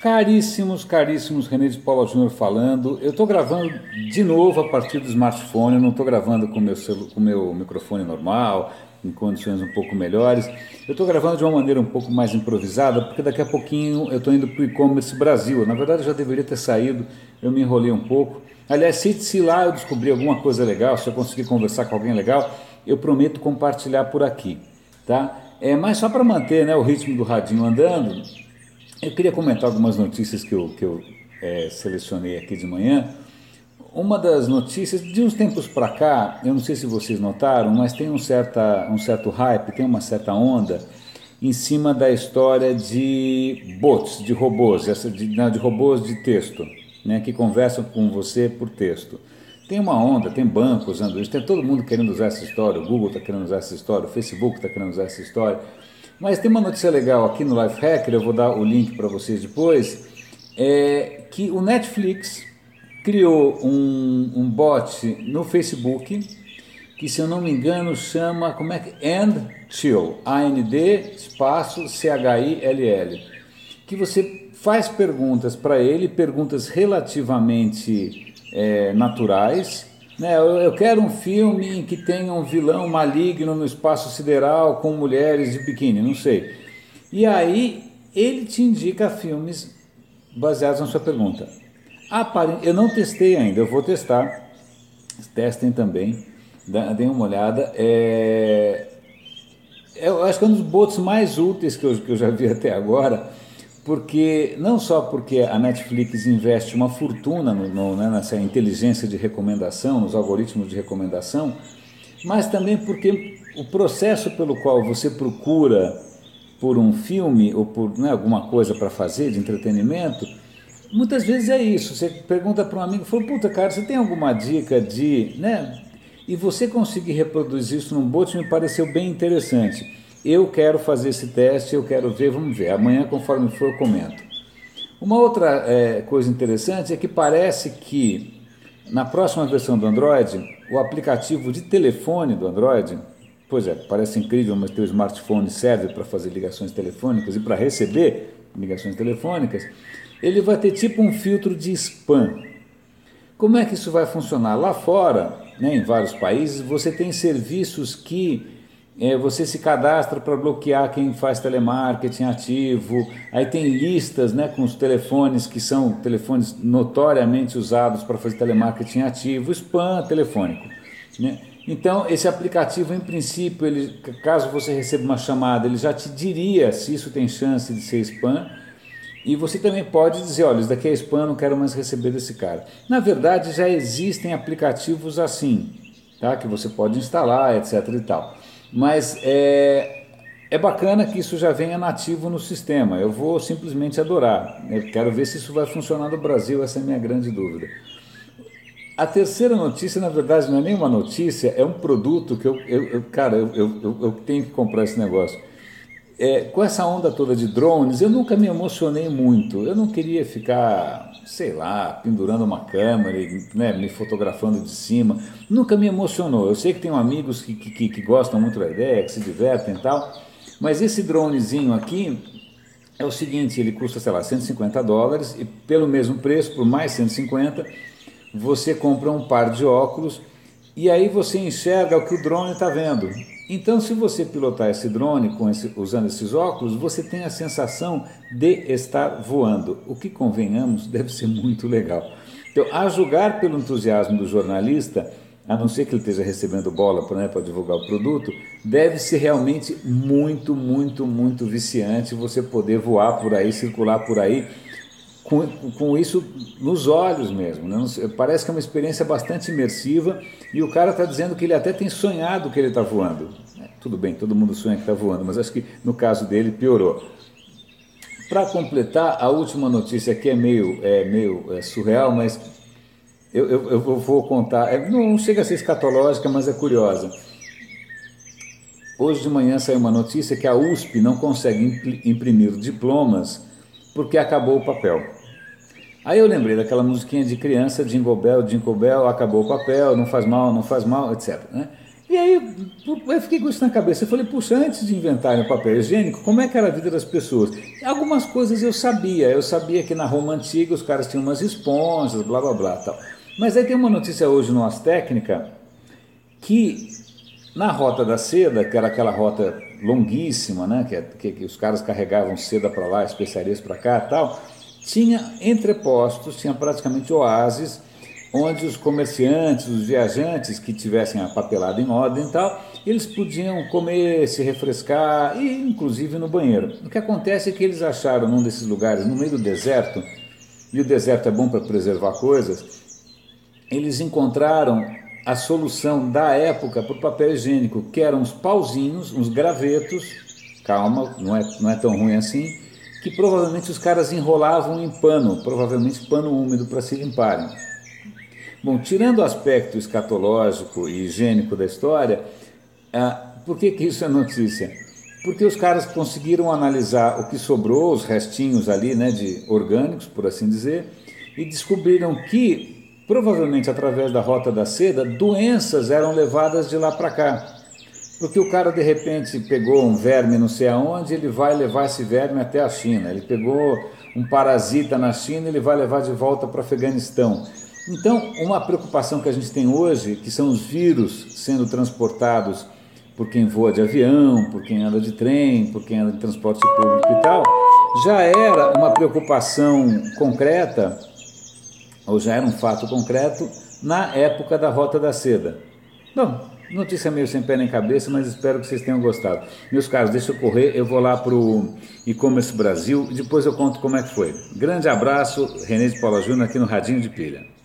Caríssimos, caríssimos, René de Paula Júnior falando. Eu estou gravando de novo a partir do smartphone, eu não estou gravando com meu o com meu microfone normal, em condições um pouco melhores. Eu estou gravando de uma maneira um pouco mais improvisada, porque daqui a pouquinho eu estou indo para o e-commerce Brasil. Na verdade, eu já deveria ter saído, eu me enrolei um pouco. Aliás, se, se lá eu descobrir alguma coisa legal, se eu conseguir conversar com alguém legal, eu prometo compartilhar por aqui, tá? É, mas só para manter né, o ritmo do radinho andando, eu queria comentar algumas notícias que eu, que eu é, selecionei aqui de manhã. Uma das notícias, de uns tempos para cá, eu não sei se vocês notaram, mas tem um, certa, um certo hype, tem uma certa onda em cima da história de bots, de robôs, essa de, não, de robôs de texto, né, que conversam com você por texto. Tem uma onda, tem bancos usando isso, tem todo mundo querendo usar essa história, o Google está querendo usar essa história, o Facebook está querendo usar essa história. Mas tem uma notícia legal aqui no Life Hacker, eu vou dar o link para vocês depois, é que o Netflix criou um, um bot no Facebook que, se eu não me engano, chama, como é que? And Chill, A-N-D, espaço, C-H-I-L-L, que você faz perguntas para ele, perguntas relativamente é, naturais, né, eu, eu, quero um filme que tenha um vilão maligno no espaço sideral com mulheres de biquíni, não sei. E aí ele te indica filmes baseados na sua pergunta. Eu não testei ainda, eu vou testar. Testem também, deem uma olhada. É... Eu acho que é um dos bots mais úteis que eu, que eu já vi até agora porque não só porque a Netflix investe uma fortuna no, no, né, nessa inteligência de recomendação, nos algoritmos de recomendação, mas também porque o processo pelo qual você procura por um filme ou por né, alguma coisa para fazer de entretenimento, muitas vezes é isso. Você pergunta para um amigo, fala, puta cara, você tem alguma dica de, né? E você conseguir reproduzir isso num bot me pareceu bem interessante. Eu quero fazer esse teste, eu quero ver, vamos ver. Amanhã, conforme for, eu comento. Uma outra é, coisa interessante é que parece que na próxima versão do Android, o aplicativo de telefone do Android, pois é, parece incrível, mas teu smartphone serve para fazer ligações telefônicas e para receber ligações telefônicas, ele vai ter tipo um filtro de spam. Como é que isso vai funcionar? Lá fora, né, em vários países, você tem serviços que você se cadastra para bloquear quem faz telemarketing ativo, aí tem listas né, com os telefones que são telefones notoriamente usados para fazer telemarketing ativo, spam telefônico. Né? Então, esse aplicativo, em princípio, ele, caso você receba uma chamada, ele já te diria se isso tem chance de ser spam. E você também pode dizer, olha, isso daqui é spam, não quero mais receber desse cara. Na verdade, já existem aplicativos assim, tá? que você pode instalar, etc. e tal. Mas é, é bacana que isso já venha nativo no sistema. Eu vou simplesmente adorar. Eu quero ver se isso vai funcionar no Brasil, essa é a minha grande dúvida. A terceira notícia, na verdade, não é nem uma notícia, é um produto que eu, eu, eu cara, eu, eu, eu, tenho que comprar esse negócio. É, com essa onda toda de drones, eu nunca me emocionei muito. Eu não queria ficar, sei lá, pendurando uma câmera e né, me fotografando de cima. Nunca me emocionou. Eu sei que tenho amigos que, que, que gostam muito da ideia, que se divertem e tal, mas esse dronezinho aqui é o seguinte: ele custa, sei lá, 150 dólares e pelo mesmo preço, por mais 150, você compra um par de óculos e aí você enxerga o que o drone está vendo. Então, se você pilotar esse drone esse, usando esses óculos, você tem a sensação de estar voando, o que, convenhamos, deve ser muito legal. Então, a julgar pelo entusiasmo do jornalista, a não ser que ele esteja recebendo bola para né, divulgar o produto, deve ser realmente muito, muito, muito viciante você poder voar por aí, circular por aí, com, com isso nos olhos mesmo. Né? Parece que é uma experiência bastante imersiva e o cara está dizendo que ele até tem sonhado que ele está voando. É, tudo bem, todo mundo sonha que está voando, mas acho que no caso dele piorou. Para completar, a última notícia aqui é meio, é meio é surreal, mas eu, eu, eu vou contar, é, não chega a ser escatológica, mas é curiosa. Hoje de manhã saiu uma notícia que a USP não consegue imprimir diplomas porque acabou o papel. Aí eu lembrei daquela musiquinha de criança, Jingle Bell, Jingle Bell, acabou o papel, não faz mal, não faz mal, etc. Né? E aí eu fiquei com isso na cabeça. Eu falei, puxa, antes de inventarem o papel higiênico, como é que era a vida das pessoas? Algumas coisas eu sabia. Eu sabia que na Roma Antiga os caras tinham umas esponjas, blá blá blá tal. Mas aí tem uma notícia hoje no As Técnica que na Rota da Seda, que era aquela rota longuíssima, né, que, que, que os caras carregavam seda para lá, especiarias para cá tal, tinha entrepostos, tinha praticamente oásis onde os comerciantes, os viajantes que tivessem a papelada em ordem e tal, eles podiam comer, se refrescar e inclusive no banheiro. O que acontece é que eles acharam num desses lugares, no meio do deserto, e o deserto é bom para preservar coisas, eles encontraram a solução da época para o papel higiênico, que eram uns pauzinhos, uns gravetos, calma, não é, não é tão ruim assim, que provavelmente os caras enrolavam em pano, provavelmente pano úmido para se limparem. Bom, tirando o aspecto escatológico e higiênico da história, ah, por que, que isso é notícia? Porque os caras conseguiram analisar o que sobrou, os restinhos ali, né, de orgânicos, por assim dizer, e descobriram que, provavelmente através da rota da seda, doenças eram levadas de lá para cá. Porque o cara de repente pegou um verme não sei aonde, ele vai levar esse verme até a China. Ele pegou um parasita na China, ele vai levar de volta para o Afeganistão. Então, uma preocupação que a gente tem hoje, que são os vírus sendo transportados por quem voa de avião, por quem anda de trem, por quem anda de transporte público e tal, já era uma preocupação concreta, ou já era um fato concreto, na época da Rota da Seda. Bom, notícia meio sem pé nem cabeça, mas espero que vocês tenham gostado. Meus caros, deixa eu correr, eu vou lá para o e-commerce Brasil e depois eu conto como é que foi. Grande abraço, René de Paula Júnior aqui no Radinho de Pilha.